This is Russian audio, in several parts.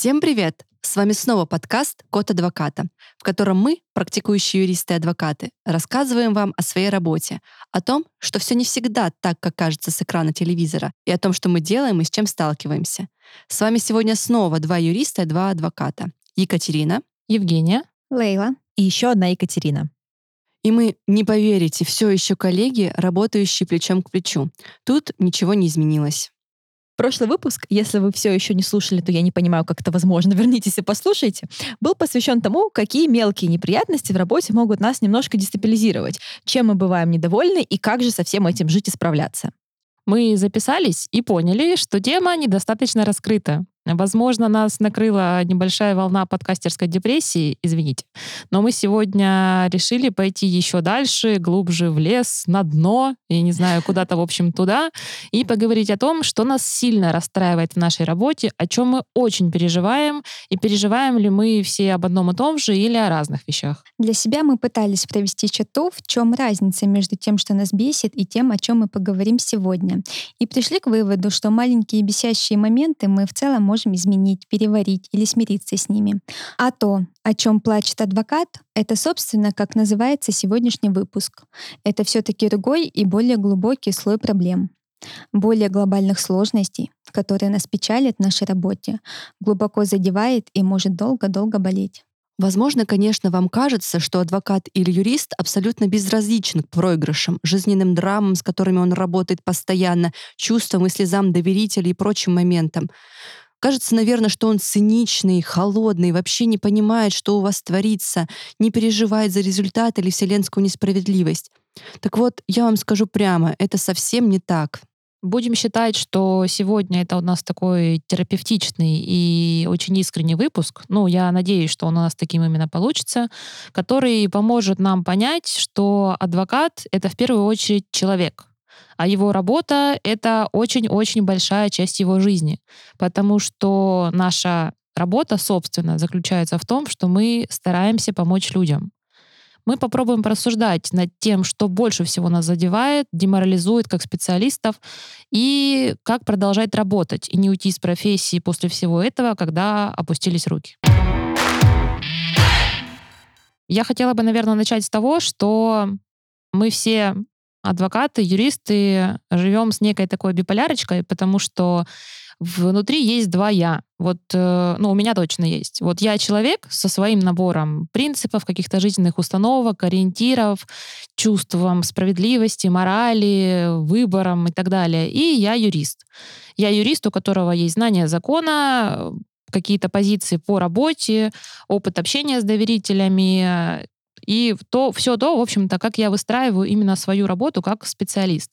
Всем привет! С вами снова подкаст «Код адвоката», в котором мы, практикующие юристы и адвокаты, рассказываем вам о своей работе, о том, что все не всегда так, как кажется с экрана телевизора, и о том, что мы делаем и с чем сталкиваемся. С вами сегодня снова два юриста и два адвоката. Екатерина. Евгения. Лейла. И еще одна Екатерина. И мы, не поверите, все еще коллеги, работающие плечом к плечу. Тут ничего не изменилось. Прошлый выпуск, если вы все еще не слушали, то я не понимаю, как это возможно, вернитесь и послушайте, был посвящен тому, какие мелкие неприятности в работе могут нас немножко дестабилизировать, чем мы бываем недовольны и как же со всем этим жить и справляться. Мы записались и поняли, что тема недостаточно раскрыта. Возможно, нас накрыла небольшая волна подкастерской депрессии, извините. Но мы сегодня решили пойти еще дальше, глубже в лес, на дно, я не знаю, куда-то, в общем, туда, и поговорить о том, что нас сильно расстраивает в нашей работе, о чем мы очень переживаем, и переживаем ли мы все об одном и том же или о разных вещах. Для себя мы пытались провести черту, в чем разница между тем, что нас бесит, и тем, о чем мы поговорим сегодня. И пришли к выводу, что маленькие бесящие моменты мы в целом можем изменить, переварить или смириться с ними. А то, о чем плачет адвокат, это, собственно, как называется сегодняшний выпуск. Это все-таки другой и более глубокий слой проблем более глобальных сложностей, которые нас печалят в нашей работе, глубоко задевает и может долго-долго болеть. Возможно, конечно, вам кажется, что адвокат или юрист абсолютно безразличен к проигрышам, жизненным драмам, с которыми он работает постоянно, чувствам и слезам доверителей и прочим моментам. Кажется, наверное, что он циничный, холодный, вообще не понимает, что у вас творится, не переживает за результат или вселенскую несправедливость. Так вот, я вам скажу прямо, это совсем не так. Будем считать, что сегодня это у нас такой терапевтичный и очень искренний выпуск. Ну, я надеюсь, что он у нас таким именно получится, который поможет нам понять, что адвокат — это в первую очередь человек, а его работа — это очень-очень большая часть его жизни, потому что наша работа, собственно, заключается в том, что мы стараемся помочь людям. Мы попробуем порассуждать над тем, что больше всего нас задевает, деморализует как специалистов, и как продолжать работать, и не уйти из профессии после всего этого, когда опустились руки. Я хотела бы, наверное, начать с того, что мы все адвокаты, юристы живем с некой такой биполярочкой, потому что внутри есть два я. Вот, э, ну, у меня точно есть. Вот я человек со своим набором принципов, каких-то жизненных установок, ориентиров, чувством справедливости, морали, выбором и так далее. И я юрист. Я юрист, у которого есть знания закона, какие-то позиции по работе, опыт общения с доверителями, и то, все то, в общем-то, как я выстраиваю именно свою работу как специалист.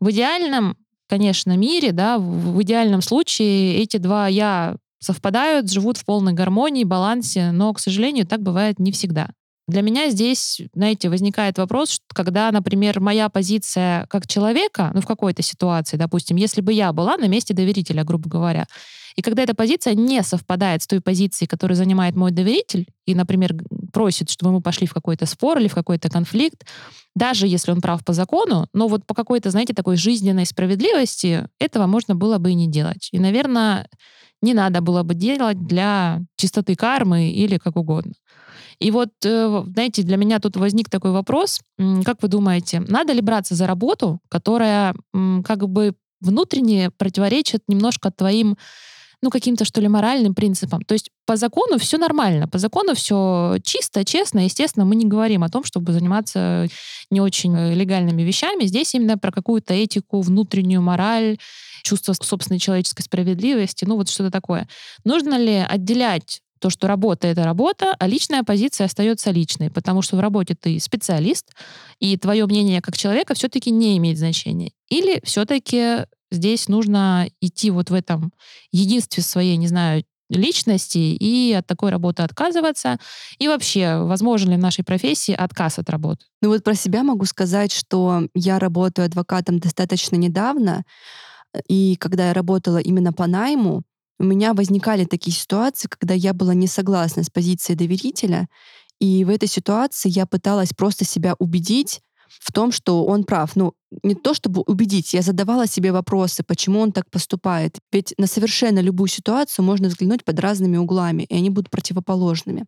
В идеальном, конечно, мире, да, в, идеальном случае эти два я совпадают, живут в полной гармонии, балансе, но, к сожалению, так бывает не всегда. Для меня здесь, знаете, возникает вопрос, когда, например, моя позиция как человека, ну, в какой-то ситуации, допустим, если бы я была на месте доверителя, грубо говоря, и когда эта позиция не совпадает с той позицией, которую занимает мой доверитель, и, например, просит, чтобы мы пошли в какой-то спор или в какой-то конфликт, даже если он прав по закону, но вот по какой-то, знаете, такой жизненной справедливости этого можно было бы и не делать. И, наверное, не надо было бы делать для чистоты кармы или как угодно. И вот, э, знаете, для меня тут возник такой вопрос. Как вы думаете, надо ли браться за работу, которая как бы внутренне противоречит немножко твоим ну, каким-то, что ли, моральным принципам. То есть по закону все нормально, по закону все чисто, честно. Естественно, мы не говорим о том, чтобы заниматься не очень э, легальными вещами. Здесь именно про какую-то этику, внутреннюю мораль, чувство собственной человеческой справедливости, ну вот что-то такое. Нужно ли отделять то, что работа — это работа, а личная позиция остается личной, потому что в работе ты специалист, и твое мнение как человека все-таки не имеет значения. Или все-таки здесь нужно идти вот в этом единстве своей, не знаю, личности и от такой работы отказываться. И вообще, возможен ли в нашей профессии отказ от работы? Ну вот про себя могу сказать, что я работаю адвокатом достаточно недавно, и когда я работала именно по найму, у меня возникали такие ситуации, когда я была не согласна с позицией доверителя, и в этой ситуации я пыталась просто себя убедить в том, что он прав. Ну, не то чтобы убедить, я задавала себе вопросы, почему он так поступает. Ведь на совершенно любую ситуацию можно взглянуть под разными углами, и они будут противоположными.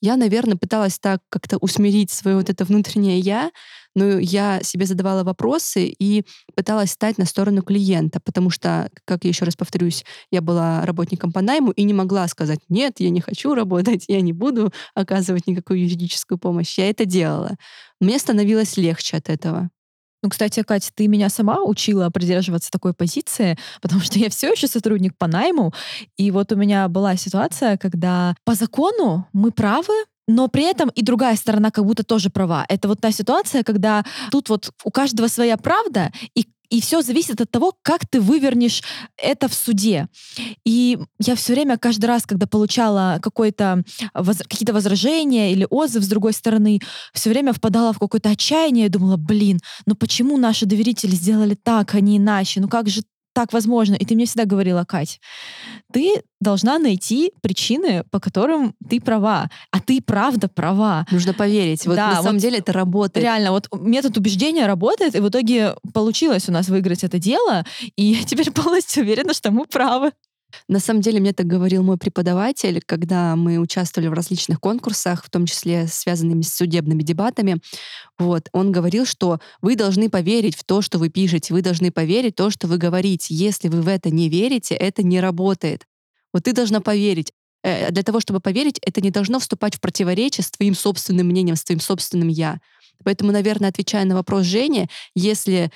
Я, наверное, пыталась так как-то усмирить свое вот это внутреннее «я», но я себе задавала вопросы и пыталась стать на сторону клиента, потому что, как я еще раз повторюсь, я была работником по найму и не могла сказать «нет, я не хочу работать, я не буду оказывать никакую юридическую помощь». Я это делала. Мне становилось легче от этого. Ну, кстати, Катя, ты меня сама учила придерживаться такой позиции, потому что я все еще сотрудник по найму. И вот у меня была ситуация, когда по закону мы правы, но при этом и другая сторона как будто тоже права. Это вот та ситуация, когда тут вот у каждого своя правда, и и все зависит от того, как ты вывернешь это в суде. И я все время, каждый раз, когда получала какое-то, воз, какие-то возражения или отзыв с другой стороны, все время впадала в какое-то отчаяние и думала, блин, ну почему наши доверители сделали так, а не иначе? Ну как же так возможно. И ты мне всегда говорила, Кать, ты должна найти причины, по которым ты права. А ты правда права. Нужно поверить. Вот да, на самом вот деле это работает. Реально, вот метод убеждения работает, и в итоге получилось у нас выиграть это дело, и я теперь полностью уверена, что мы правы. На самом деле мне так говорил мой преподаватель, когда мы участвовали в различных конкурсах, в том числе связанными с судебными дебатами. Вот. Он говорил, что вы должны поверить в то, что вы пишете, вы должны поверить в то, что вы говорите. Если вы в это не верите, это не работает. Вот ты должна поверить. Э, для того, чтобы поверить, это не должно вступать в противоречие с твоим собственным мнением, с твоим собственным «я». Поэтому, наверное, отвечая на вопрос Жени, если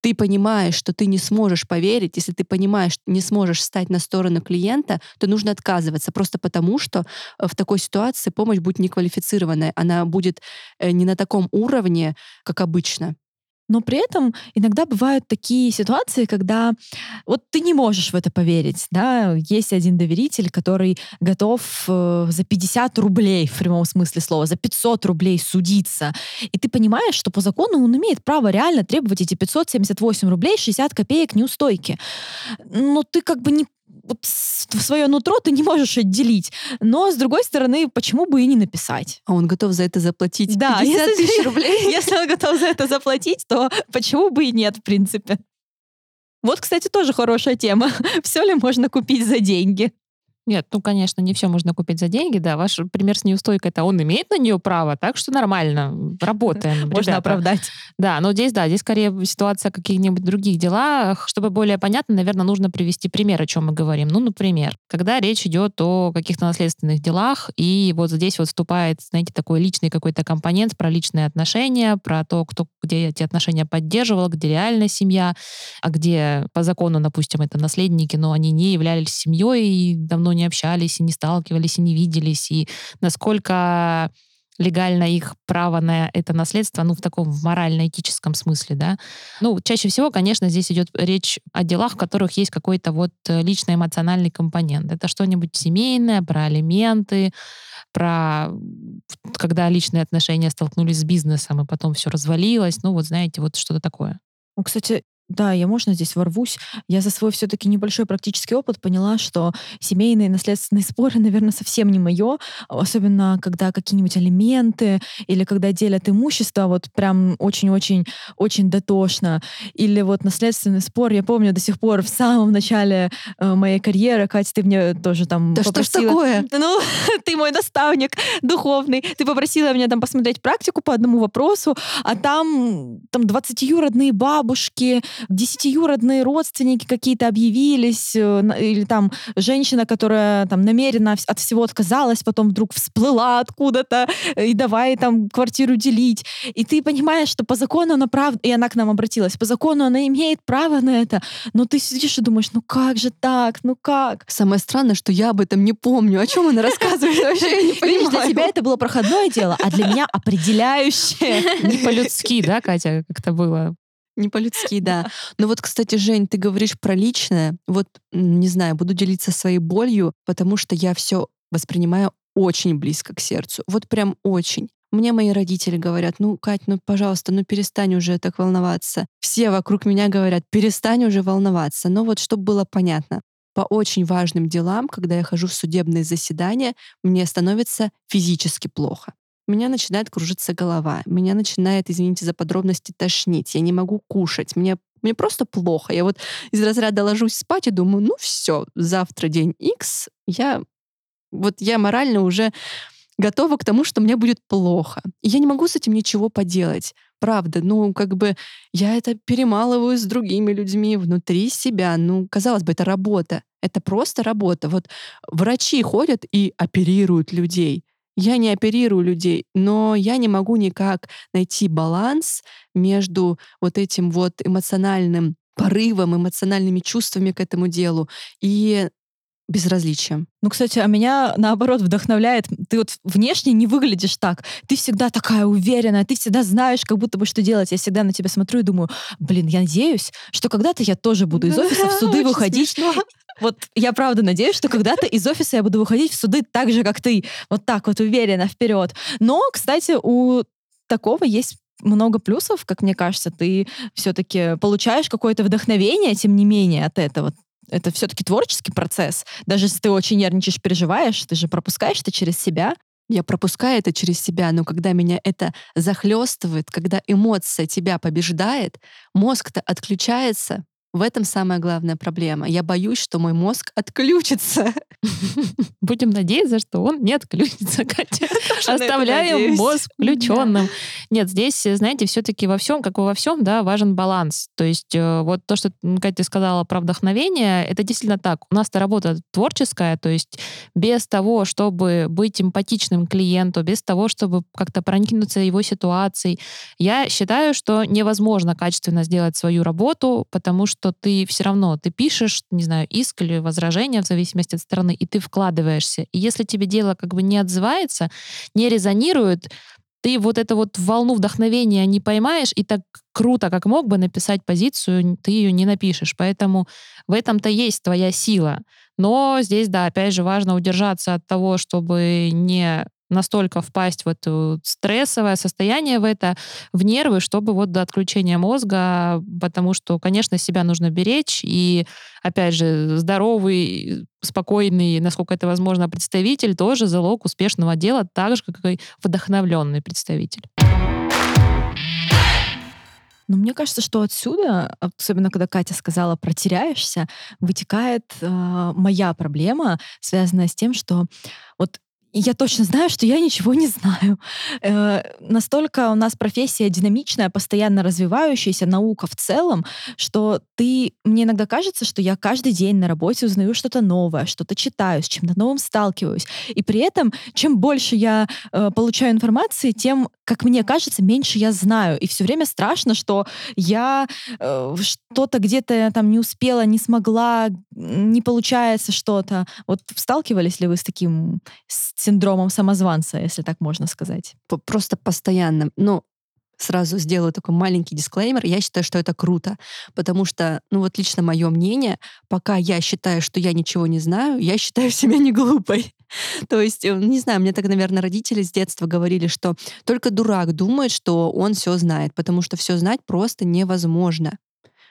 ты понимаешь, что ты не сможешь поверить, если ты понимаешь, что не сможешь стать на сторону клиента, то нужно отказываться просто потому, что э, в такой ситуации помощь будет неквалифицированная, она будет э, не на таком уровне, как обычно. Но при этом иногда бывают такие ситуации, когда вот ты не можешь в это поверить. Да? Есть один доверитель, который готов э, за 50 рублей, в прямом смысле слова, за 500 рублей судиться. И ты понимаешь, что по закону он имеет право реально требовать эти 578 рублей 60 копеек неустойки. Но ты как бы не, вот свое нутро ты не можешь отделить. Но, с другой стороны, почему бы и не написать? А он готов за это заплатить да, 50 если, тысяч рублей? Если он готов за это заплатить, то почему бы и нет, в принципе. Вот, кстати, тоже хорошая тема. Все ли можно купить за деньги? Нет, ну, конечно, не все можно купить за деньги, да. Ваш пример с неустойкой, это он имеет на нее право, так что нормально, работаем. Можно ребята. оправдать. Да, но здесь, да, здесь скорее ситуация о каких-нибудь других делах. Чтобы более понятно, наверное, нужно привести пример, о чем мы говорим. Ну, например, когда речь идет о каких-то наследственных делах, и вот здесь вот вступает, знаете, такой личный какой-то компонент про личные отношения, про то, кто где эти отношения поддерживал, где реальная семья, а где по закону, допустим, это наследники, но они не являлись семьей и давно не общались, и не сталкивались, и не виделись, и насколько легально их право на это наследство, ну, в таком морально-этическом смысле, да. Ну, чаще всего, конечно, здесь идет речь о делах, в которых есть какой-то вот э, личный эмоциональный компонент. Это что-нибудь семейное, про алименты, про когда личные отношения столкнулись с бизнесом, и потом все развалилось. Ну, вот знаете, вот что-то такое. Ну, кстати, да, я можно здесь ворвусь. Я за свой все-таки небольшой практический опыт поняла, что семейные наследственные споры, наверное, совсем не мое, особенно когда какие-нибудь алименты или когда делят имущество, вот прям очень-очень очень дотошно. Или вот наследственный спор, я помню до сих пор в самом начале э, моей карьеры, Катя, ты мне тоже там да попросила... что ж такое? Ну, ты мой наставник духовный. Ты попросила меня там посмотреть практику по одному вопросу, а там, там 20-юродные бабушки, десятиюродные родственники какие-то объявились, э, или там женщина, которая там намеренно от всего отказалась, потом вдруг всплыла откуда-то, э, и давай там квартиру делить. И ты понимаешь, что по закону она прав... И она к нам обратилась. По закону она имеет право на это. Но ты сидишь и думаешь, ну как же так? Ну как? Самое странное, что я об этом не помню. О чем она рассказывает вообще? Я не понимаю. для тебя это было проходное дело, а для меня определяющее. Не по-людски, да, Катя, как это было? Не по-людски, да. Но вот, кстати, Жень, ты говоришь про личное. Вот, не знаю, буду делиться своей болью, потому что я все воспринимаю очень близко к сердцу. Вот прям очень. Мне мои родители говорят, ну, Кать, ну, пожалуйста, ну, перестань уже так волноваться. Все вокруг меня говорят, перестань уже волноваться. Но вот, чтобы было понятно, по очень важным делам, когда я хожу в судебные заседания, мне становится физически плохо. Меня начинает кружиться голова, меня начинает, извините за подробности, тошнить, я не могу кушать, мне мне просто плохо. Я вот из разряда ложусь спать и думаю, ну все, завтра день X, я вот я морально уже готова к тому, что мне будет плохо. И я не могу с этим ничего поделать. Правда, ну, как бы я это перемалываю с другими людьми внутри себя. Ну, казалось бы, это работа. Это просто работа. Вот врачи ходят и оперируют людей. Я не оперирую людей, но я не могу никак найти баланс между вот этим вот эмоциональным порывом, эмоциональными чувствами к этому делу. И безразличием. Ну, кстати, а меня наоборот вдохновляет. Ты вот внешне не выглядишь так. Ты всегда такая уверенная, ты всегда знаешь, как будто бы что делать. Я всегда на тебя смотрю и думаю, блин, я надеюсь, что когда-то я тоже буду из офиса в суды выходить. Вот я правда надеюсь, что когда-то из офиса я буду выходить в суды так же, как ты. Вот так вот уверенно вперед. Но, кстати, у такого есть много плюсов, как мне кажется, ты все-таки получаешь какое-то вдохновение, тем не менее, от этого это все-таки творческий процесс. Даже если ты очень нервничаешь, переживаешь, ты же пропускаешь это через себя. Я пропускаю это через себя, но когда меня это захлестывает, когда эмоция тебя побеждает, мозг-то отключается, в этом самая главная проблема. Я боюсь, что мой мозг отключится. Будем надеяться, что он не отключится, Катя. Оставляем мозг включенным. Нет, здесь, знаете, все-таки во всем, как и во всем, да, важен баланс. То есть э, вот то, что Катя сказала про вдохновение, это действительно так. У нас-то работа творческая, то есть без того, чтобы быть эмпатичным клиенту, без того, чтобы как-то проникнуться его ситуацией, я считаю, что невозможно качественно сделать свою работу, потому что что ты все равно, ты пишешь, не знаю, иск или возражение в зависимости от стороны, и ты вкладываешься. И если тебе дело как бы не отзывается, не резонирует, ты вот эту вот волну вдохновения не поймаешь, и так круто, как мог бы написать позицию, ты ее не напишешь. Поэтому в этом-то есть твоя сила. Но здесь, да, опять же, важно удержаться от того, чтобы не настолько впасть в это стрессовое состояние, в это, в нервы, чтобы вот до отключения мозга, потому что, конечно, себя нужно беречь, и, опять же, здоровый, спокойный, насколько это возможно, представитель тоже залог успешного дела, так же, как и вдохновленный представитель. Но мне кажется, что отсюда, особенно когда Катя сказала про теряешься, вытекает э, моя проблема, связанная с тем, что вот я точно знаю, что я ничего не знаю. Э, настолько у нас профессия динамичная, постоянно развивающаяся, наука в целом, что ты... Мне иногда кажется, что я каждый день на работе узнаю что-то новое, что-то читаю, с чем-то новым сталкиваюсь. И при этом, чем больше я э, получаю информации, тем, как мне кажется, меньше я знаю. И все время страшно, что я э, что-то где-то там не успела, не смогла, не получается что-то. Вот сталкивались ли вы с таким синдромом самозванца, если так можно сказать? Просто постоянно. Ну, сразу сделаю такой маленький дисклеймер. Я считаю, что это круто, потому что, ну вот лично мое мнение, пока я считаю, что я ничего не знаю, я считаю себя не глупой. То есть, э, не знаю, мне так, наверное, родители с детства говорили, что только дурак думает, что он все знает, потому что все знать просто невозможно.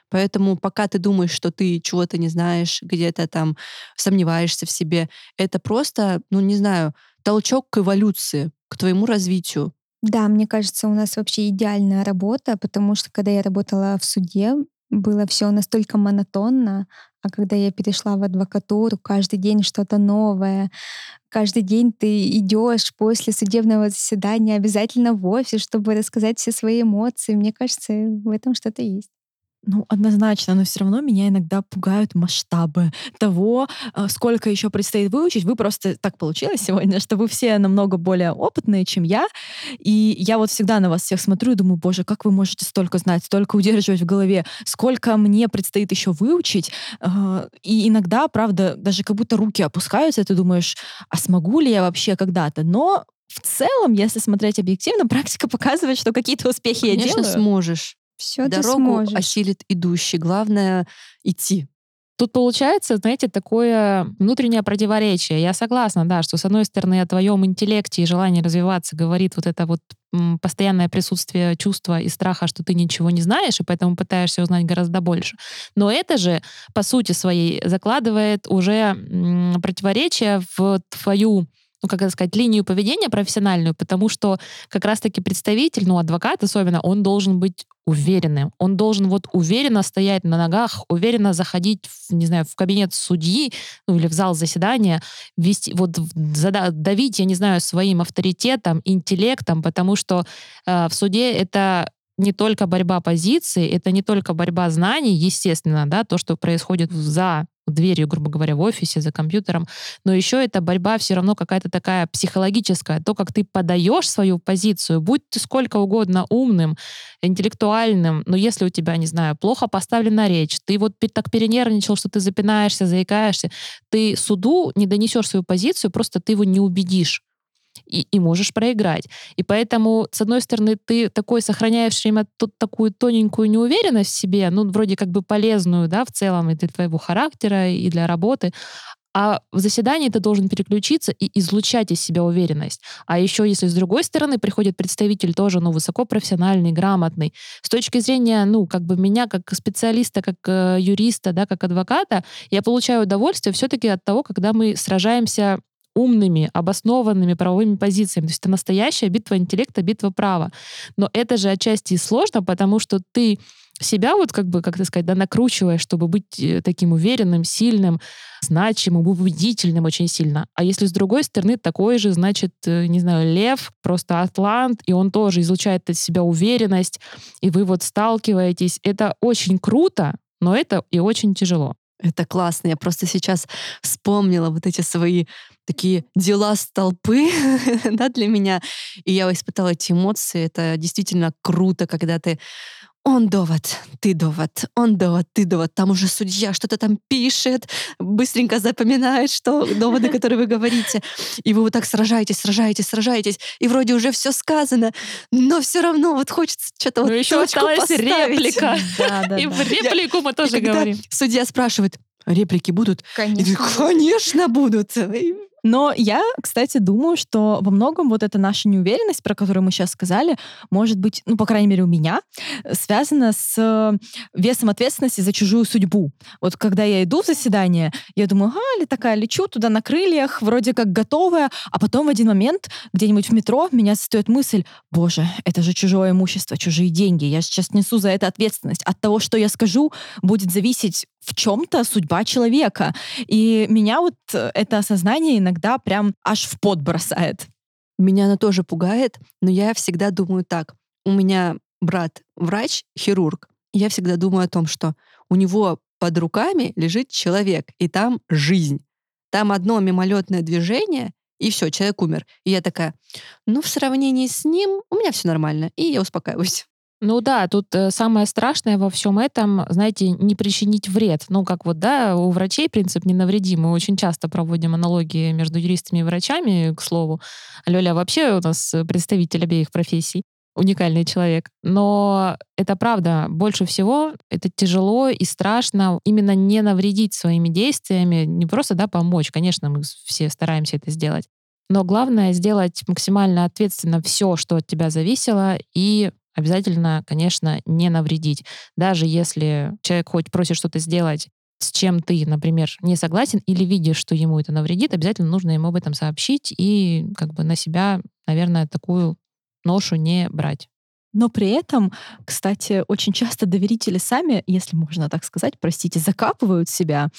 Поэтому пока ты думаешь, что ты чего-то не знаешь, где-то там сомневаешься в себе, это просто, ну не знаю, толчок к эволюции, к твоему развитию. Да, мне кажется, у нас вообще идеальная работа, потому что когда я работала в суде, было все настолько монотонно, а когда я перешла в адвокатуру, каждый день что-то новое, каждый день ты идешь после судебного заседания обязательно в офис, чтобы рассказать все свои эмоции. Мне кажется, в этом что-то есть. Ну, однозначно, но все равно меня иногда пугают масштабы того, а, сколько еще предстоит выучить. Вы просто так получилось сегодня, что вы все намного более опытные, чем я. И я вот всегда на вас всех смотрю и думаю, боже, как вы можете столько знать, столько удерживать в голове, сколько мне предстоит еще выучить. А, и иногда, правда, даже как будто руки опускаются, и ты думаешь, а смогу ли я вообще когда-то? Но в целом, если смотреть объективно, практика показывает, что какие-то успехи Конечно, я делаю. сможешь. Все Дорогу ты сможешь. осилит идущий. Главное — идти. Тут получается, знаете, такое внутреннее противоречие. Я согласна, да, что с одной стороны о твоем интеллекте и желании развиваться говорит вот это вот постоянное присутствие чувства и страха, что ты ничего не знаешь, и поэтому пытаешься узнать гораздо больше. Но это же, по сути своей, закладывает уже противоречие в твою ну, как это сказать, линию поведения профессиональную, потому что как раз-таки представитель, ну, адвокат особенно, он должен быть уверенным. Он должен вот уверенно стоять на ногах, уверенно заходить, в, не знаю, в кабинет судьи ну, или в зал заседания, вести, вот давить, я не знаю, своим авторитетом, интеллектом, потому что э, в суде это не только борьба позиций, это не только борьба знаний, естественно, да, то, что происходит за дверью, грубо говоря, в офисе, за компьютером, но еще это борьба все равно какая-то такая психологическая, то, как ты подаешь свою позицию, будь ты сколько угодно умным, интеллектуальным, но если у тебя, не знаю, плохо поставлена речь, ты вот так перенервничал, что ты запинаешься, заикаешься, ты суду не донесешь свою позицию, просто ты его не убедишь и, и можешь проиграть. И поэтому, с одной стороны, ты такой сохраняешь время тут такую тоненькую неуверенность в себе, ну, вроде как бы полезную, да, в целом и для твоего характера, и для работы, а в заседании ты должен переключиться и излучать из себя уверенность. А еще, если с другой стороны приходит представитель тоже, ну, высокопрофессиональный, грамотный, с точки зрения, ну, как бы меня как специалиста, как э, юриста, да, как адвоката, я получаю удовольствие все-таки от того, когда мы сражаемся умными, обоснованными правовыми позициями. То есть это настоящая битва интеллекта, битва права. Но это же отчасти сложно, потому что ты себя вот как бы, как ты сказать, да, накручиваешь, чтобы быть э, таким уверенным, сильным, значимым, убедительным очень сильно. А если с другой стороны такой же, значит, э, не знаю, лев, просто атлант, и он тоже излучает из себя уверенность, и вы вот сталкиваетесь. Это очень круто, но это и очень тяжело. Это классно. Я просто сейчас вспомнила вот эти свои такие дела с толпы да, для меня. И я испытала эти эмоции. Это действительно круто, когда ты он довод, ты довод, он довод, ты довод. Там уже судья что-то там пишет, быстренько запоминает, что доводы, которые вы говорите. И вы вот так сражаетесь, сражаетесь, сражаетесь. И вроде уже все сказано, но все равно вот хочется что-то вот ну, еще осталась поставить. реплика. Да, да, и в реплику мы тоже говорим. Судья спрашивает, реплики будут? Конечно. Конечно будут. Но я, кстати, думаю, что во многом вот эта наша неуверенность, про которую мы сейчас сказали, может быть, ну, по крайней мере, у меня, э, связана с э, весом ответственности за чужую судьбу. Вот когда я иду в заседание, я думаю, ага, ли такая, лечу туда на крыльях, вроде как готовая, а потом в один момент где-нибудь в метро меня застает мысль, боже, это же чужое имущество, чужие деньги, я сейчас несу за это ответственность. От того, что я скажу, будет зависеть в чем-то судьба человека. И меня вот э, это осознание иногда прям аж в пот бросает. Меня оно тоже пугает, но я всегда думаю так. У меня брат врач, хирург. Я всегда думаю о том, что у него под руками лежит человек, и там жизнь. Там одно мимолетное движение, и все, человек умер. И я такая, ну, в сравнении с ним у меня все нормально, и я успокаиваюсь. Ну да, тут э, самое страшное во всем этом, знаете, не причинить вред. Ну как вот, да, у врачей принцип «не навреди». Мы очень часто проводим аналогии между юристами и врачами, к слову. Лёля вообще у нас представитель обеих профессий уникальный человек. Но это правда. Больше всего это тяжело и страшно именно не навредить своими действиями, не просто да, помочь. Конечно, мы все стараемся это сделать. Но главное сделать максимально ответственно все, что от тебя зависело, и обязательно, конечно, не навредить. Даже если человек хоть просит что-то сделать, с чем ты, например, не согласен или видишь, что ему это навредит, обязательно нужно ему об этом сообщить и как бы на себя, наверное, такую ношу не брать. Но при этом, кстати, очень часто доверители сами, если можно так сказать, простите, закапывают себя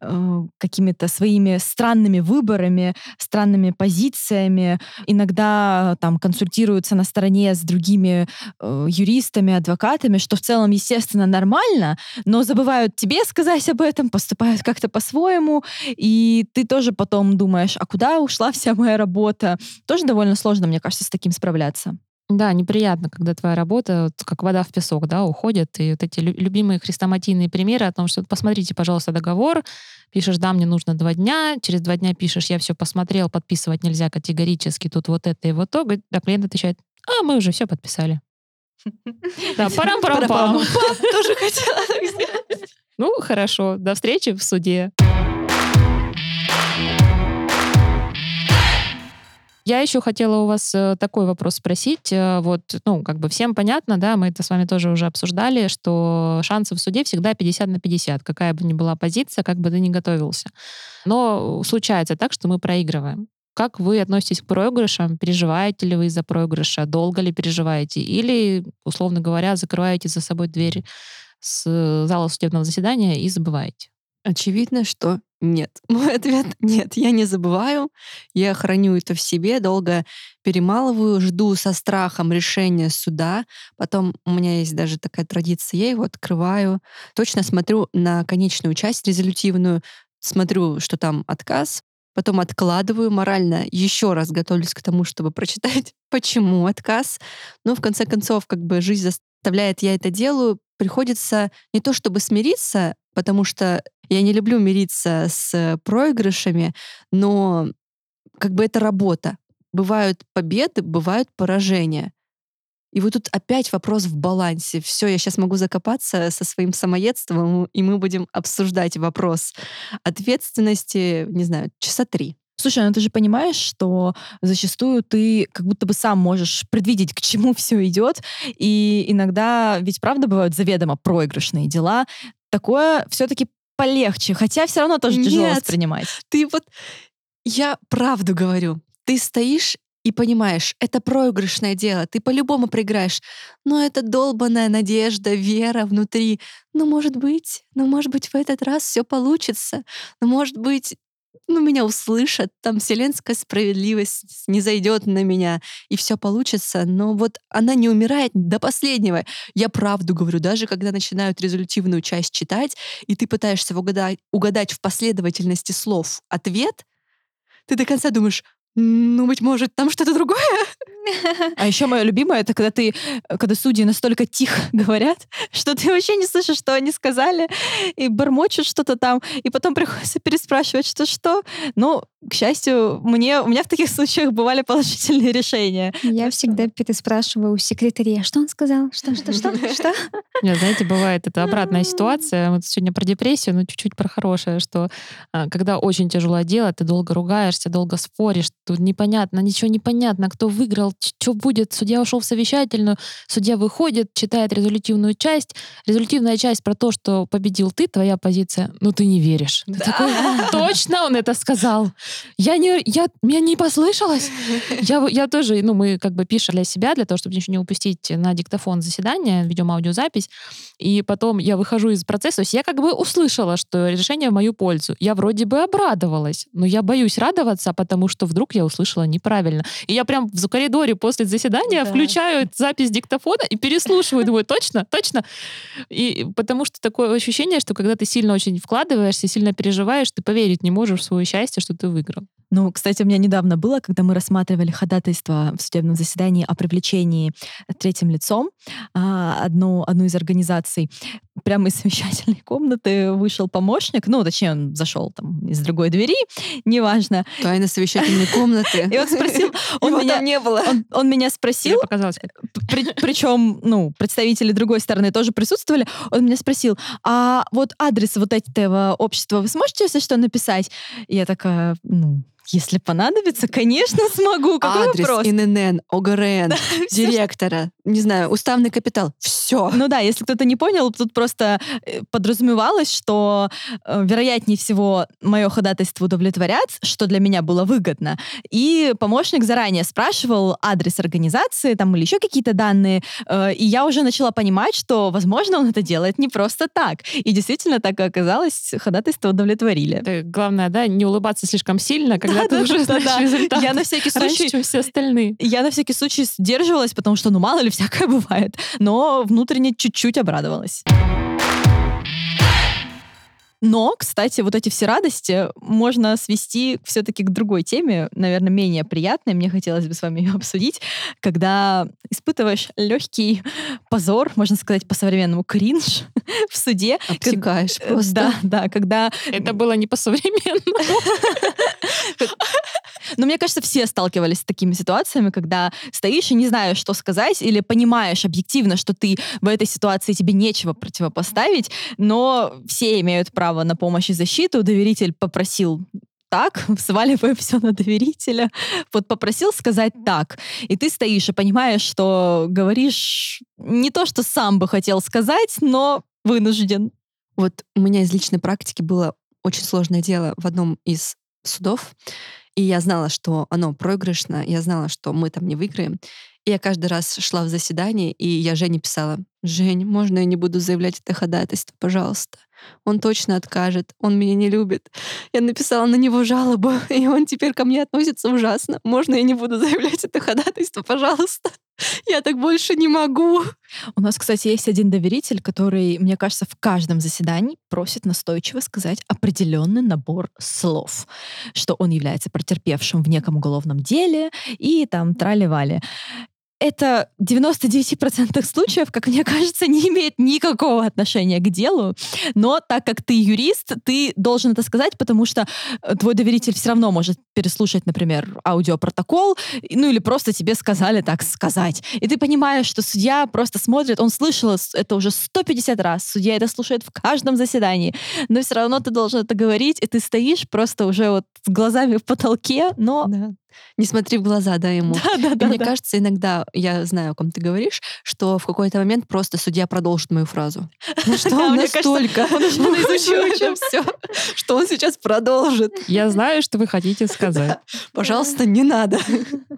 э, какими-то своими странными выборами, странными позициями. Иногда там консультируются на стороне с другими э, юристами, адвокатами, что в целом, естественно, нормально, но забывают тебе сказать об этом, поступают как-то по-своему, и ты тоже потом думаешь, а куда ушла вся моя работа? Тоже довольно сложно, мне кажется, с таким справляться. Да, неприятно, когда твоя работа вот, как вода в песок, да, уходит. И вот эти любимые хрестоматийные примеры о том, что посмотрите, пожалуйста, договор, пишешь, да, мне нужно два дня, через два дня пишешь, я все посмотрел, подписывать нельзя категорически, тут вот это и вот то, а клиент отвечает, а мы уже все подписали. Да, парам парам пам Тоже хотела так сделать. Ну, хорошо, до встречи в суде. Я еще хотела у вас э, такой вопрос спросить. Э, вот, ну, как бы всем понятно, да, мы это с вами тоже уже обсуждали, что шансы в суде всегда 50 на 50, какая бы ни была позиция, как бы ты ни готовился. Но случается так, что мы проигрываем. как вы относитесь к проигрышам? Переживаете ли вы из-за проигрыша? Долго ли переживаете? Или, условно говоря, закрываете за собой дверь с зала судебного заседания и забываете? Очевидно, что нет. Мой ответ — нет, я не забываю. Я храню это в себе, долго перемалываю, жду со страхом решения суда. Потом у меня есть даже такая традиция, я его открываю, точно смотрю на конечную часть резолютивную, смотрю, что там отказ, потом откладываю морально, еще раз готовлюсь к тому, чтобы прочитать, почему отказ. Но в конце концов, как бы жизнь заставляет, я это делаю, приходится не то чтобы смириться, потому что я не люблю мириться с проигрышами, но как бы это работа. Бывают победы, бывают поражения. И вот тут опять вопрос в балансе. Все, я сейчас могу закопаться со своим самоедством, и мы будем обсуждать вопрос ответственности, не знаю, часа три. Слушай, ну ты же понимаешь, что зачастую ты как будто бы сам можешь предвидеть, к чему все идет. И иногда ведь правда бывают заведомо проигрышные дела. Такое все-таки полегче, хотя все равно тоже тяжело Нет, воспринимать. Ты вот... Я правду говорю. Ты стоишь и понимаешь, это проигрышное дело, ты по-любому проиграешь. Но это долбанная надежда, вера внутри. Ну, может быть, ну, может быть, в этот раз все получится. Ну, может быть, ну, меня услышат, там вселенская справедливость не зайдет на меня, и все получится. Но вот она не умирает до последнего. Я правду говорю, даже когда начинают резолютивную часть читать, и ты пытаешься угадать, угадать в последовательности слов ответ, ты до конца думаешь, ну, быть может, там что-то другое? А еще мое любимое, это когда ты, когда судьи настолько тихо говорят, что ты вообще не слышишь, что они сказали, и бормочут что-то там, и потом приходится переспрашивать, что что. Ну, к счастью, мне, у меня в таких случаях бывали положительные решения. Я всегда переспрашиваю у секретаря, что он сказал, что, что, что, что. Нет, знаете, бывает это обратная ситуация. Вот сегодня про депрессию, но чуть-чуть про хорошее, что а, когда очень тяжелое дело, ты долго ругаешься, долго споришь, тут непонятно, ничего не понятно, кто выиграл, что будет. Судья ушел в совещательную, судья выходит, читает резолютивную часть. Резолютивная часть про то, что победил ты, твоя позиция, ну ты не веришь. Ты такой, точно он это сказал. Я не, я, меня не послышалось. Я, я тоже, ну, мы как бы пишем для себя, для того, чтобы ничего не упустить на диктофон заседания, ведем аудиозапись, и потом я выхожу из процесса, то есть я как бы услышала, что решение в мою пользу. Я вроде бы обрадовалась, но я боюсь радоваться, потому что вдруг я услышала неправильно. И я прям в коридоре после заседания Да. включаю запись диктофона и переслушиваю, думаю, точно, точно. И потому что такое ощущение, что когда ты сильно очень вкладываешься, сильно переживаешь, ты поверить не можешь в свое счастье, что ты выиграл. Ну, кстати, у меня недавно было, когда мы рассматривали ходатайство в судебном заседании о привлечении третьим лицом а, одну, одну из организаций. Прямо из совещательной комнаты вышел помощник, ну, точнее, он зашел там из другой двери, неважно. Тайна совещательной комнаты. И он спросил, он Его меня, там не было. он, он меня спросил, показалось, при- причем, ну, представители другой стороны тоже присутствовали, он меня спросил, а вот адрес вот этого общества вы сможете, если что, написать? И я такая, ну, если понадобится, конечно, смогу. Какой Адрес, вопрос? ИНН, ОГРН, директора, не знаю, уставный капитал. Все. Ну да, если кто-то не понял, тут просто э, подразумевалось, что э, вероятнее всего мое ходатайство удовлетворят, что для меня было выгодно. И помощник заранее спрашивал адрес организации там или еще какие-то данные, э, и я уже начала понимать, что, возможно, он это делает не просто так. И действительно так и оказалось, ходатайство удовлетворили. Это главное, да, не улыбаться слишком сильно, когда ты Да, уже да, знаешь да. результат. Я на всякий раньше, случай чем все остальные. я на всякий случай сдерживалась, потому что, ну, мало ли, всякое бывает. Но внутренне чуть-чуть обрадовалась. Но, кстати, вот эти все радости можно свести все-таки к другой теме, наверное, менее приятной. Мне хотелось бы с вами ее обсудить, когда испытываешь легкий позор, можно сказать по-современному, кринж в суде. Обтекаешь Э, просто. Да, да, когда Это было не по-современному. Но мне кажется, все сталкивались с такими ситуациями, когда стоишь и не знаешь, что сказать, или понимаешь объективно, что ты в этой ситуации тебе нечего противопоставить, но все имеют право на помощь и защиту. Доверитель попросил так, сваливаем все на доверителя. Вот попросил сказать так. И ты стоишь и понимаешь, что говоришь не то, что сам бы хотел сказать, но вынужден. Вот у меня из личной практики было очень сложное дело в одном из судов. И я знала, что оно проигрышно, я знала, что мы там не выиграем. И я каждый раз шла в заседание, и я Жене писала, «Жень, можно я не буду заявлять это ходатайство, пожалуйста? Он точно откажет, он меня не любит». Я написала на него жалобу, и он теперь ко мне относится ужасно. «Можно я не буду заявлять это ходатайство, пожалуйста? Я так больше не могу». У нас, кстати, есть один доверитель, который, мне кажется, в каждом заседании просит настойчиво сказать определенный набор слов, что он является претерпевшим в неком уголовном деле и там трали-вали это 99% случаев, как мне кажется, не имеет никакого отношения к делу. Но так как ты юрист, ты должен это сказать, потому что э, твой доверитель все равно может переслушать, например, аудиопротокол, ну или просто тебе сказали так сказать. И ты понимаешь, что судья просто смотрит, он слышал это уже 150 раз, судья это слушает в каждом заседании, но все равно ты должен это говорить, и ты стоишь просто уже вот с глазами в потолке, но да. Не смотри в глаза, да, ему. Да, да, да. Мне да. кажется, иногда, я знаю, о ком ты говоришь, что в какой-то момент просто судья продолжит мою фразу. Ну что он настолько это все, что он сейчас продолжит. Я знаю, что вы хотите сказать. Пожалуйста, не надо.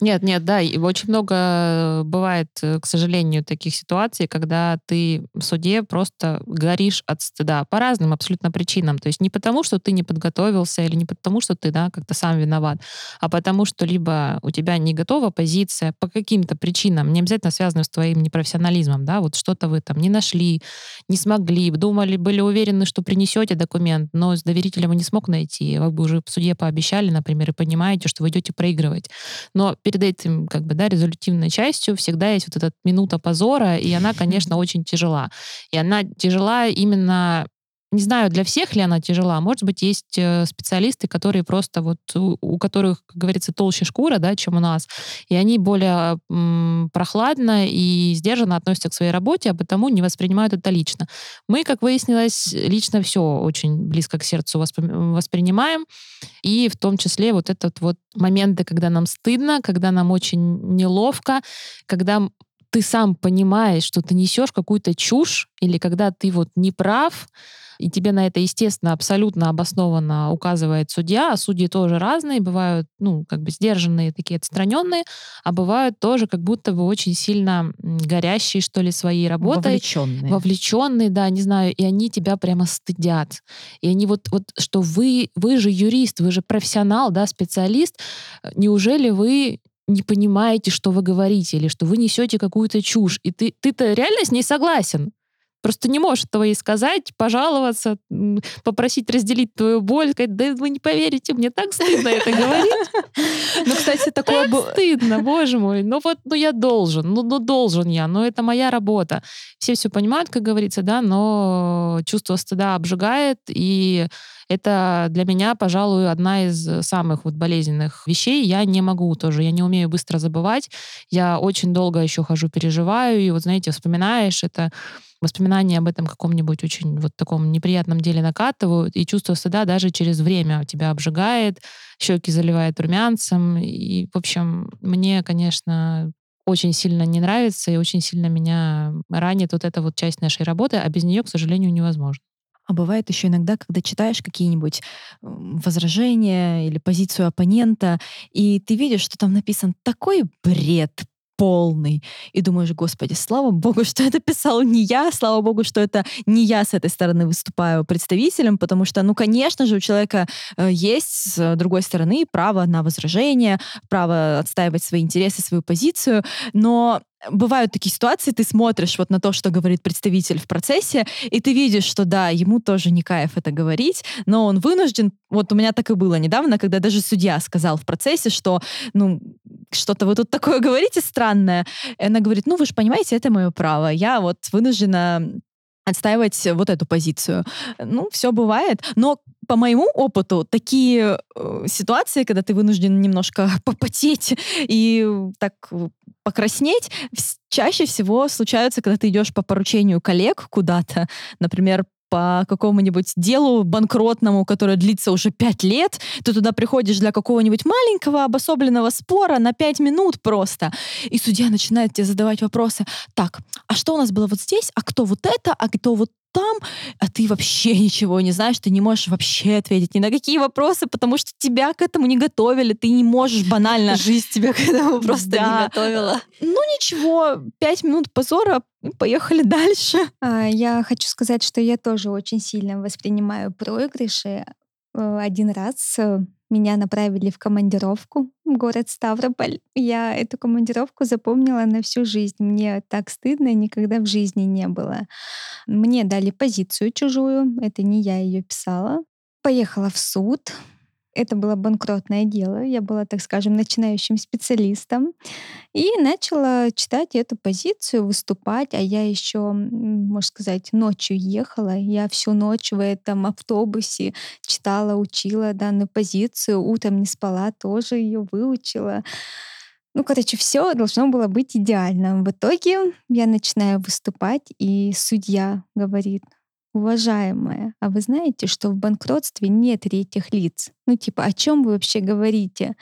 Нет, нет, да, и очень много бывает, э, к сожалению, таких ситуаций, когда ты в суде просто горишь от стыда по разным абсолютно причинам. То есть не потому, что ты не подготовился или не потому, что ты, да, как-то сам виноват, а потому что либо у тебя не готова позиция по каким-то причинам, не обязательно связанным с твоим непрофессионализмом, да, вот что-то вы там не нашли, не смогли, думали, были уверены, что принесете документ, но с доверителем не смог найти, вы бы уже в суде пообещали, например, и понимаете, что вы идете проигрывать. Но перед этим, как бы, да, резолютивной частью всегда есть вот эта минута позора, и она, конечно, очень тяжела. И она тяжела именно не знаю, для всех ли она тяжела. Может быть, есть э, специалисты, которые просто вот у, у которых, как говорится, толще шкура, да, чем у нас, и они более м, прохладно и сдержанно относятся к своей работе, а потому не воспринимают это лично. Мы, как выяснилось, лично все очень близко к сердцу воспри- воспринимаем, и в том числе вот этот вот моменты, когда нам стыдно, когда нам очень неловко, когда ты сам понимаешь, что ты несешь какую-то чушь, или когда ты вот не прав, и тебе на это, естественно, абсолютно обоснованно указывает судья, а судьи тоже разные, бывают, ну, как бы сдержанные, такие отстраненные, а бывают тоже как будто бы очень сильно горящие, что ли, своей работой. Вовлеченные. Вовлеченные, да, не знаю, и они тебя прямо стыдят. И они вот, вот что вы, вы же юрист, вы же профессионал, да, специалист, неужели вы не понимаете, что вы говорите, или что вы несете какую-то чушь, и ты, ты-то реально с ней согласен. Просто не можешь этого ей сказать, пожаловаться, попросить разделить твою боль, сказать, да вы не поверите, мне так стыдно это говорить. Ну, кстати, такое было... стыдно, боже мой. Ну вот, ну я должен, ну, ну должен я, но это моя работа. Все все понимают, как говорится, да, но чувство стыда обжигает, и это для меня, пожалуй, одна из самых вот болезненных вещей. Я не могу тоже, я не умею быстро забывать. Я очень долго еще хожу, переживаю, и вот, знаете, вспоминаешь это воспоминания об этом каком-нибудь очень вот таком неприятном деле накатывают, и чувство стыда даже через время тебя обжигает, щеки заливает румянцем. И, в общем, мне, конечно, очень сильно не нравится и очень сильно меня ранит вот эта вот часть нашей работы, а без нее, к сожалению, невозможно. А бывает еще иногда, когда читаешь какие-нибудь возражения или позицию оппонента, и ты видишь, что там написан такой бред, полный. И думаешь, господи, слава богу, что это писал не я, слава богу, что это не я с этой стороны выступаю представителем, потому что, ну, конечно же, у человека э, есть с другой стороны право на возражение, право отстаивать свои интересы, свою позицию, но бывают такие ситуации, ты смотришь вот на то, что говорит представитель в процессе, и ты видишь, что да, ему тоже не кайф это говорить, но он вынужден, вот у меня так и было недавно, когда даже судья сказал в процессе, что, ну, что-то вы тут такое говорите странное. И она говорит, ну, вы же понимаете, это мое право. Я вот вынуждена отстаивать вот эту позицию. Ну, все бывает. Но по моему опыту, такие э, ситуации, когда ты вынужден немножко попотеть и так покраснеть, чаще всего случаются, когда ты идешь по поручению коллег куда-то, например, по какому-нибудь делу банкротному, которое длится уже пять лет, ты туда приходишь для какого-нибудь маленького обособленного спора на пять минут просто, и судья начинает тебе задавать вопросы. Так, а что у нас было вот здесь? А кто вот это? А кто вот там, а ты вообще ничего не знаешь, ты не можешь вообще ответить ни на какие вопросы, потому что тебя к этому не готовили, ты не можешь банально... Жизнь тебя к этому просто Да. не готовила. Ну ничего, пять минут позора, и поехали дальше. А, Я хочу сказать, что я тоже очень сильно воспринимаю проигрыши. Э, Один раз э, меня направили в командировку в город Ставрополь. Я эту командировку запомнила на всю жизнь. Мне так стыдно никогда в жизни не было. Мне дали позицию чужую, это не я ее писала. Поехала в суд. Это было банкротное дело. Я была, так скажем, начинающим специалистом. И начала читать эту позицию, выступать. А я еще, можно сказать, ночью ехала. Я всю ночь в этом автобусе читала, учила данную позицию. Утром не спала, тоже ее выучила. Ну, короче, все должно было быть идеально. В итоге я начинаю выступать, и судья говорит, уважаемая, а вы знаете, что в банкротстве нет третьих лиц? Ну, типа, о чем вы вообще говорите?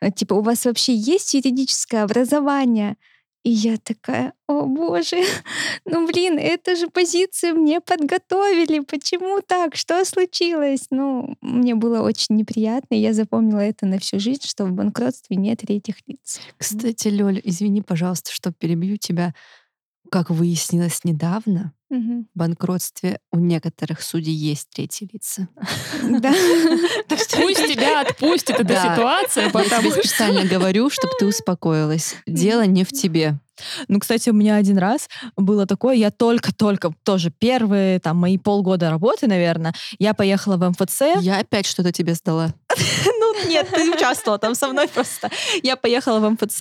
А, Типа, у вас вообще есть юридическое образование? И я такая, о боже, ну блин, эту же позицию мне подготовили, почему так, что случилось? Ну, мне было очень неприятно, и я запомнила это на всю жизнь, что в банкротстве нет третьих лиц. Кстати, Лёль, извини, пожалуйста, что перебью тебя. Как выяснилось недавно, В банкротстве у некоторых судей есть третьи лица. Да. Пусть тебя отпустит эта ситуация, Я потому тебе специально говорю, чтобы ты успокоилась. Дело не в тебе. Ну, кстати, у меня один раз было такое, я только-только, тоже первые там мои полгода работы, наверное, я поехала в МФЦ. Я опять что-то тебе сдала. Ну, нет, ты участвовала там со мной просто. Я поехала в МФЦ.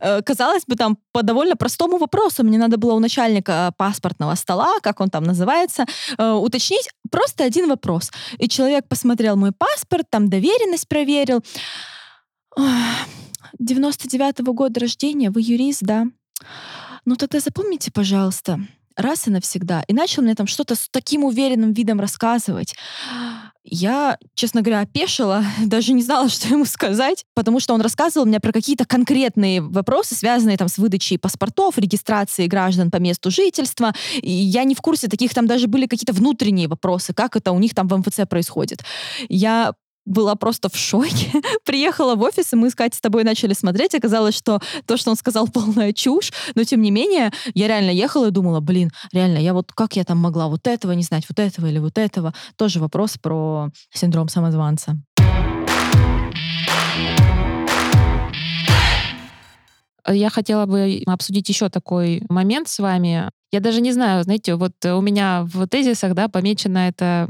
Э, Казалось бы, там по довольно простому вопросу. Мне надо было у начальника паспортного стола, как он там называется, э, уточнить просто один вопрос. И человек посмотрел мой паспорт, там доверенность проверил. Ох, 99-го года рождения, вы юрист, да? Ну тогда запомните, пожалуйста, раз и навсегда. И начал мне там что-то с таким уверенным видом рассказывать. Я, честно говоря, опешила, даже не знала, что ему сказать, потому что он рассказывал мне про какие-то конкретные вопросы, связанные там с выдачей паспортов, регистрацией граждан по месту жительства. И я не в курсе, таких там даже были какие-то внутренние вопросы, как это у них там в МФЦ происходит. Я была просто в шоке. Приехала в офис, и мы с Катей с тобой начали смотреть. Оказалось, что то, что он сказал, полная чушь. Но, тем не менее, я реально ехала и думала, блин, реально, я вот как я там могла вот этого не знать, вот этого или вот этого. Тоже вопрос про синдром самозванца. Я хотела бы обсудить еще такой момент с вами. Я даже не знаю, знаете, вот у меня в тезисах, да, помечено это,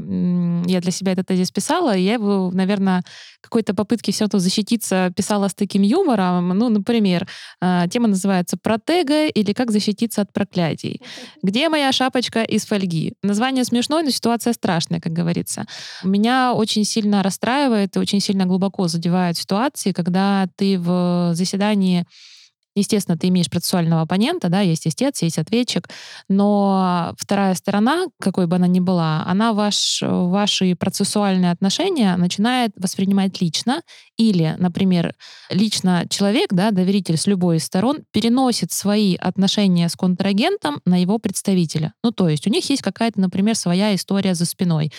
я для себя этот тезис писала, и я его, наверное, какой-то попытки все равно защититься писала с таким юмором. Ну, например, а, тема называется «Протега» или «Как защититься от проклятий». Где моя шапочка из фольги? Название смешное, но ситуация страшная, как говорится. Меня очень сильно расстраивает и очень сильно глубоко задевают ситуации, когда ты в заседании Естественно, ты имеешь процессуального оппонента, да, есть истец, есть ответчик, но вторая сторона, какой бы она ни была, она ваш, ваши процессуальные отношения начинает воспринимать лично, или, например, лично человек, да, доверитель с любой из сторон, переносит свои отношения с контрагентом на его представителя. Ну, то есть у них есть какая-то, например, своя история за спиной.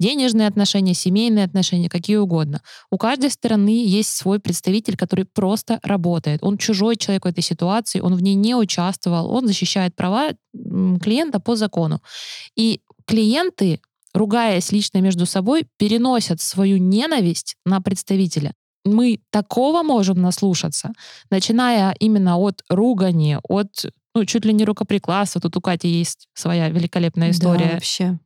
Денежные отношения, семейные отношения, какие угодно. У каждой стороны есть свой представитель, который просто работает. Он чужой человек в этой ситуации, он в ней не участвовал, он защищает права клиента по закону. И клиенты, ругаясь лично между собой, переносят свою ненависть на представителя. Мы такого можем наслушаться, начиная именно от ругани, от ну, чуть ли не рукоприкладства. Тут у Кати есть своя великолепная Да, история. вообще.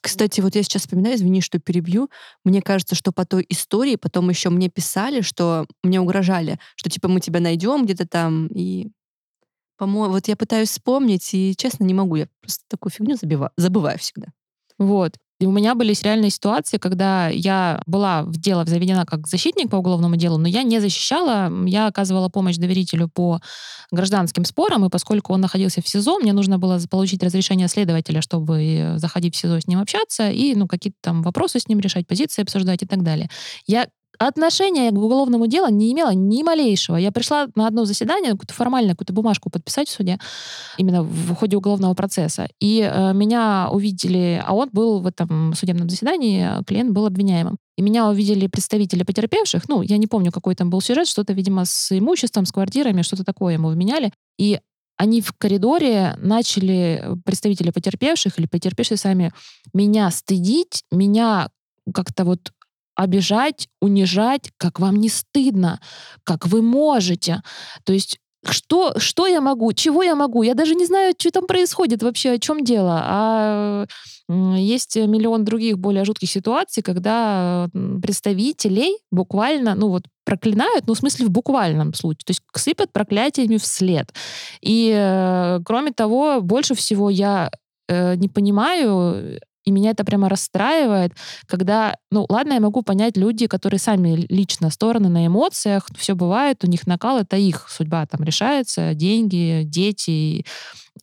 Кстати, вот я сейчас вспоминаю, извини, что перебью. Мне кажется, что по той истории потом еще мне писали, что мне угрожали, что типа мы тебя найдем где-то там и по-моему, вот я пытаюсь вспомнить, и честно не могу, я просто такую фигню забива- забываю всегда. Вот. И у меня были реальные ситуации, когда я была в дело заведена как защитник по уголовному делу, но я не защищала, я оказывала помощь доверителю по гражданским спорам, и поскольку он находился в СИЗО, мне нужно было получить разрешение следователя, чтобы заходить в СИЗО с ним общаться и ну, какие-то там вопросы с ним решать, позиции обсуждать и так далее. Я отношения к уголовному делу не имела ни малейшего. Я пришла на одно заседание, какую-то формально какую-то бумажку подписать в суде, именно в ходе уголовного процесса. И э, меня увидели, а он был в этом судебном заседании, клиент был обвиняемым. И меня увидели представители потерпевших. Ну, я не помню, какой там был сюжет, что-то, видимо, с имуществом, с квартирами, что-то такое ему вменяли. И они в коридоре начали, э, представители потерпевших или потерпевшие сами, меня стыдить, меня как-то вот обижать, унижать, как вам не стыдно, как вы можете. То есть что, что я могу, чего я могу? Я даже не знаю, что там происходит вообще, о чем дело. А есть миллион других более жутких ситуаций, когда представителей буквально, ну вот, проклинают, ну, в смысле, в буквальном случае. То есть сыпят проклятиями вслед. И, э, кроме того, больше всего я э, не понимаю, и меня это прямо расстраивает, когда, ну, ладно, я могу понять люди, которые сами лично стороны на эмоциях, все бывает, у них накал, это их судьба там решается, деньги, дети.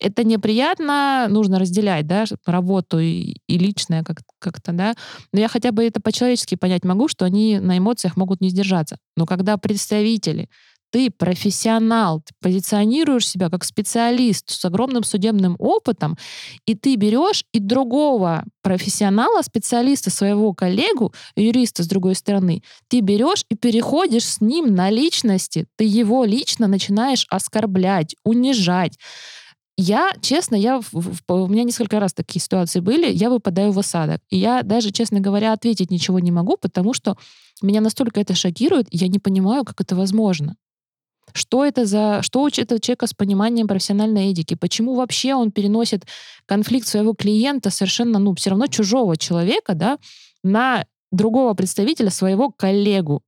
Это неприятно, нужно разделять, да, работу и, и личное как- как-то, да. Но я хотя бы это по-человечески понять могу, что они на эмоциях могут не сдержаться. Но когда представители ты профессионал, ты позиционируешь себя как специалист с огромным судебным опытом, и ты берешь и другого профессионала, специалиста, своего коллегу, юриста с другой стороны, ты берешь и переходишь с ним на личности, ты его лично начинаешь оскорблять, унижать. Я, честно, я, у меня несколько раз такие ситуации были, я выпадаю в осадок. И я даже, честно говоря, ответить ничего не могу, потому что меня настолько это шокирует, я не понимаю, как это возможно. Что это за... Что учит этот человека с пониманием профессиональной этики? Почему вообще он переносит конфликт своего клиента совершенно, ну, все равно чужого человека, да, на другого представителя, своего коллегу?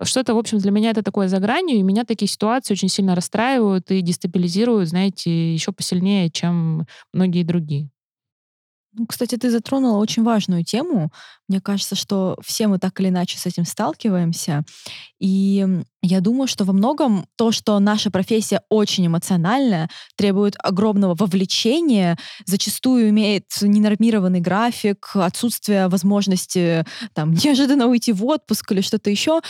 Что-то, в общем, для меня это такое за гранью, и меня такие ситуации очень сильно расстраивают и дестабилизируют, знаете, еще посильнее, чем многие другие. Ну, кстати, ты затронула очень важную тему. Мне кажется, что все мы так или иначе с этим сталкиваемся. И я думаю, что во многом то, что наша профессия очень эмоциональная, требует огромного вовлечения, зачастую имеет ненормированный график, отсутствие возможности там, неожиданно уйти в отпуск или что-то еще,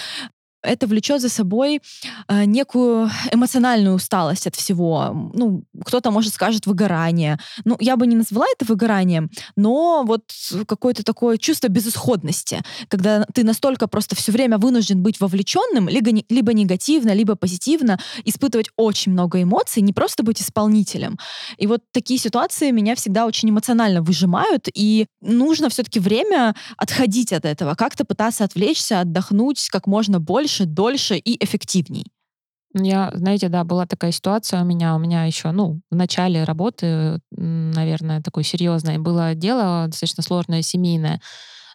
это влечет за собой э, некую эмоциональную усталость от всего. Ну, кто-то, может, скажет выгорание. Ну, я бы не назвала это выгоранием, но вот какое-то такое чувство безысходности, когда ты настолько просто все время вынужден быть вовлеченным, либо, либо негативно, либо позитивно, испытывать очень много эмоций, не просто быть исполнителем. И вот такие ситуации меня всегда очень эмоционально выжимают, и нужно все-таки время отходить от этого, как-то пытаться отвлечься, отдохнуть как можно больше, больше, дольше и эффективней. Я, знаете, да, была такая ситуация у меня. У меня еще, ну, в начале работы, наверное, такой серьезной, было дело достаточно сложное, семейное.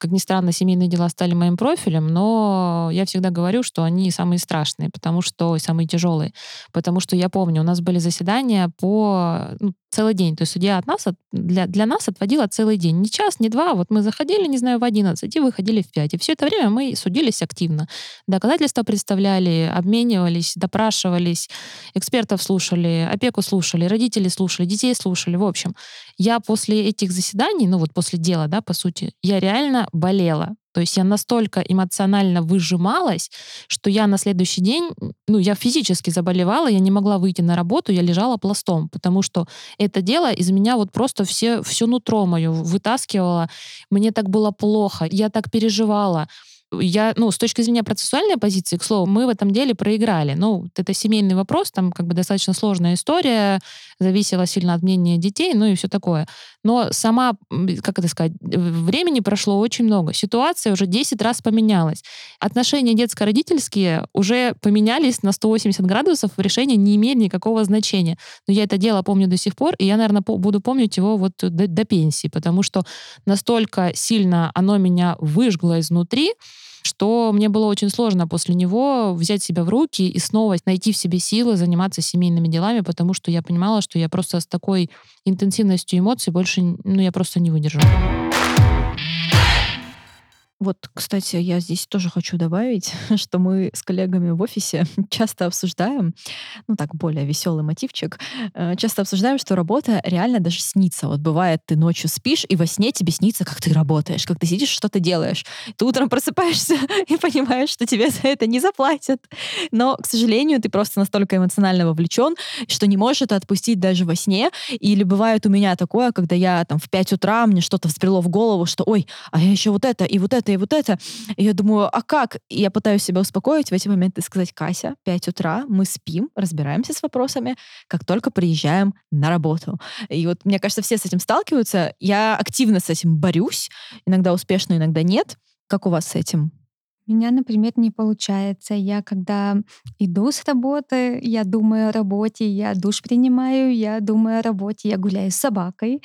Как ни странно, семейные дела стали моим профилем, но я всегда говорю, что они самые страшные, потому что самые тяжелые. Потому что я помню, у нас были заседания по ну, целый день. То есть судья от нас, для, для нас отводила целый день. Не час, не два. Вот мы заходили, не знаю, в 11 и выходили в 5. И все это время мы судились активно. Доказательства представляли, обменивались, допрашивались, экспертов слушали, опеку слушали, родителей слушали, детей слушали. В общем, я после этих заседаний, ну вот после дела, да, по сути, я реально болела. То есть я настолько эмоционально выжималась, что я на следующий день, ну, я физически заболевала, я не могла выйти на работу, я лежала пластом, потому что это дело из меня вот просто все, все нутро мое вытаскивало. Мне так было плохо, я так переживала я, ну, с точки зрения процессуальной позиции, к слову, мы в этом деле проиграли. Ну, это семейный вопрос, там как бы достаточно сложная история, зависела сильно от мнения детей, ну и все такое. Но сама, как это сказать, времени прошло очень много. Ситуация уже 10 раз поменялась. Отношения детско-родительские уже поменялись на 180 градусов, решение не имеет никакого значения. Но я это дело помню до сих пор, и я, наверное, буду помнить его вот до, до пенсии, потому что настолько сильно оно меня выжгло изнутри, что мне было очень сложно после него взять себя в руки и снова найти в себе силы заниматься семейными делами, потому что я понимала, что я просто с такой интенсивностью эмоций больше, ну, я просто не выдержу. Вот, кстати, я здесь тоже хочу добавить, что мы с коллегами в офисе часто обсуждаем, ну так, более веселый мотивчик, э, часто обсуждаем, что работа реально даже снится. Вот бывает, ты ночью спишь, и во сне тебе снится, как ты работаешь, как ты сидишь, что-то делаешь. Ты утром просыпаешься и понимаешь, что тебе за это не заплатят. Но, к сожалению, ты просто настолько эмоционально вовлечен, что не можешь это отпустить даже во сне. Или бывает у меня такое, когда я там в 5 утра, мне что-то встрело в голову, что, ой, а я еще вот это, и вот это, и вот это. И я думаю, а как? И я пытаюсь себя успокоить в эти моменты и сказать, Кася, 5 утра, мы спим, разбираемся с вопросами, как только приезжаем на работу. И вот, мне кажется, все с этим сталкиваются. Я активно с этим борюсь, иногда успешно, иногда нет. Как у вас с этим? У меня, например, не получается. Я когда иду с работы, я думаю о работе, я душ принимаю, я думаю о работе, я гуляю с собакой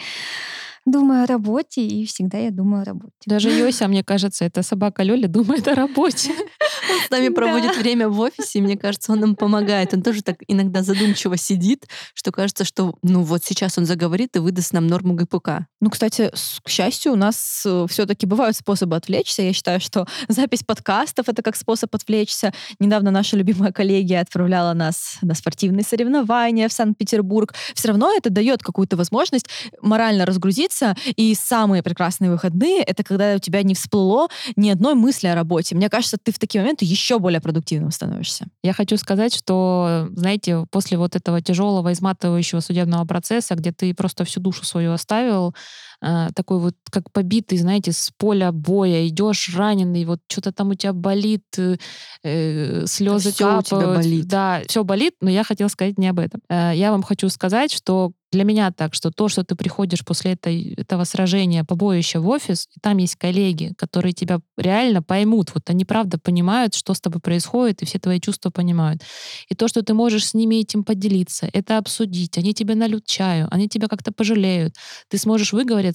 думаю о работе, и всегда я думаю о работе. Даже Йося, мне кажется, эта собака Лёля думает о работе. Он с нами проводит время в офисе, и мне кажется, он нам помогает. Он тоже так иногда задумчиво сидит, что кажется, что ну вот сейчас он заговорит и выдаст нам норму ГПК. Ну, кстати, к счастью, у нас э, все таки бывают способы отвлечься. Я считаю, что запись подкастов — это как способ отвлечься. Недавно наша любимая коллегия отправляла нас на спортивные соревнования в Санкт-Петербург. Все равно это дает какую-то возможность морально разгрузиться учиться, и самые прекрасные выходные — это когда у тебя не всплыло ни одной мысли о работе. Мне кажется, ты в такие моменты еще более продуктивным становишься. Я хочу сказать, что, знаете, после вот этого тяжелого, изматывающего судебного процесса, где ты просто всю душу свою оставил, такой вот как побитый, знаете, с поля боя, идешь раненый, вот что-то там у тебя болит, э, э слезы все капают. у тебя болит. Да, все болит, но я хотела сказать не об этом. Э, я вам хочу сказать, что для меня так, что то, что ты приходишь после этой, этого сражения, побоища в офис, и там есть коллеги, которые тебя реально поймут. Вот они правда понимают, что с тобой происходит, и все твои чувства понимают. И то, что ты можешь с ними этим поделиться, это обсудить, они тебе нальют чаю, они тебя как-то пожалеют, ты сможешь выговориться,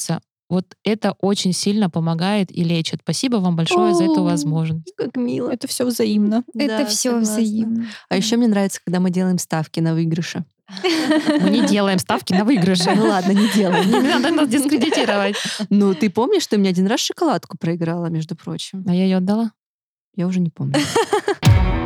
вот это очень сильно помогает и лечит. Спасибо вам большое за эту возможность. Как мило. Это все взаимно. Это Да, все согласна. взаимно. А еще мне нравится, когда мы делаем ставки на выигрыши. Мы не делаем ставки на выигрыши. Ну ладно, не делаем. Не надо нас дискредитировать. Ну, ты помнишь, что мне один раз шоколадку проиграла, между прочим? А я ее отдала? Я уже не помню.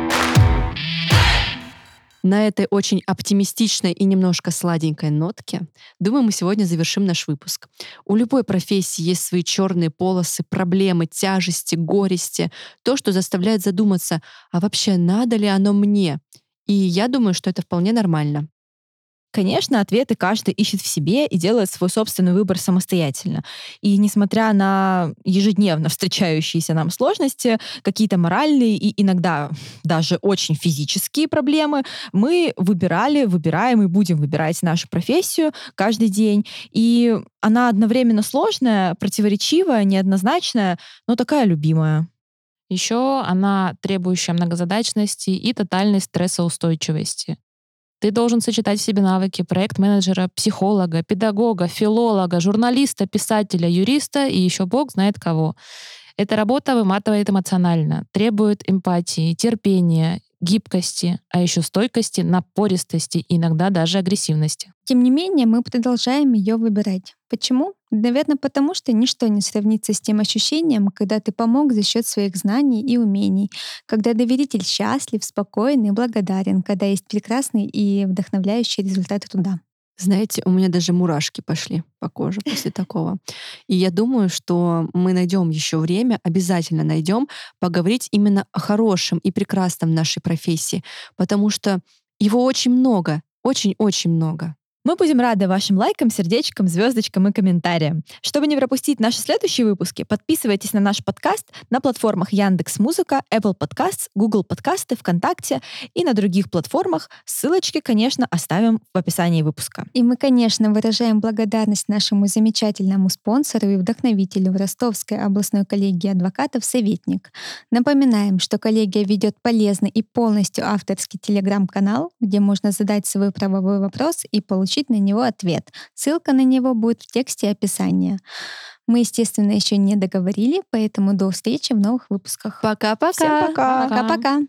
На этой очень оптимистичной и немножко сладенькой нотке, думаю, мы сегодня завершим наш выпуск. У любой профессии есть свои черные полосы, проблемы, тяжести, горести, то, что заставляет задуматься, а вообще надо ли оно мне? И я думаю, что это вполне нормально. Конечно, ответы каждый ищет в себе и делает свой собственный выбор самостоятельно. И несмотря на ежедневно встречающиеся нам сложности, какие-то моральные и иногда даже очень физические проблемы, мы выбирали, выбираем и будем выбирать нашу профессию каждый день. И она одновременно сложная, противоречивая, неоднозначная, но такая любимая. Еще она требующая многозадачности и тотальной стрессоустойчивости. Ты должен сочетать в себе навыки проект-менеджера, психолога, педагога, филолога, журналиста, писателя, юриста и еще бог знает кого. Эта работа выматывает эмоционально, требует эмпатии, терпения, гибкости, а еще стойкости, напористости иногда даже агрессивности. Тем не менее, мы продолжаем ее выбирать. Почему? Наверное, потому что ничто не сравнится с тем ощущением, когда ты помог за счет своих знаний и умений, когда доверитель счастлив, спокоен и благодарен, когда есть прекрасный и вдохновляющий результат труда. Знаете, у меня даже мурашки пошли по коже после такого. И я думаю, что мы найдем еще время, обязательно найдем поговорить именно о хорошем и прекрасном нашей профессии, потому что его очень много, очень-очень много. Мы будем рады вашим лайкам, сердечкам, звездочкам и комментариям. Чтобы не пропустить наши следующие выпуски, подписывайтесь на наш подкаст на платформах Яндекс Музыка, Apple Podcasts, Google Подкасты, ВКонтакте и на других платформах. Ссылочки, конечно, оставим в описании выпуска. И мы, конечно, выражаем благодарность нашему замечательному спонсору и вдохновителю Ростовской областной коллегии адвокатов «Советник». Напоминаем, что коллегия ведет полезный и полностью авторский телеграм-канал, где можно задать свой правовой вопрос и получить на него ответ. Ссылка на него будет в тексте описания. Мы, естественно, еще не договорили, поэтому до встречи в новых выпусках. Пока-пока. Всем пока. Пока-пока.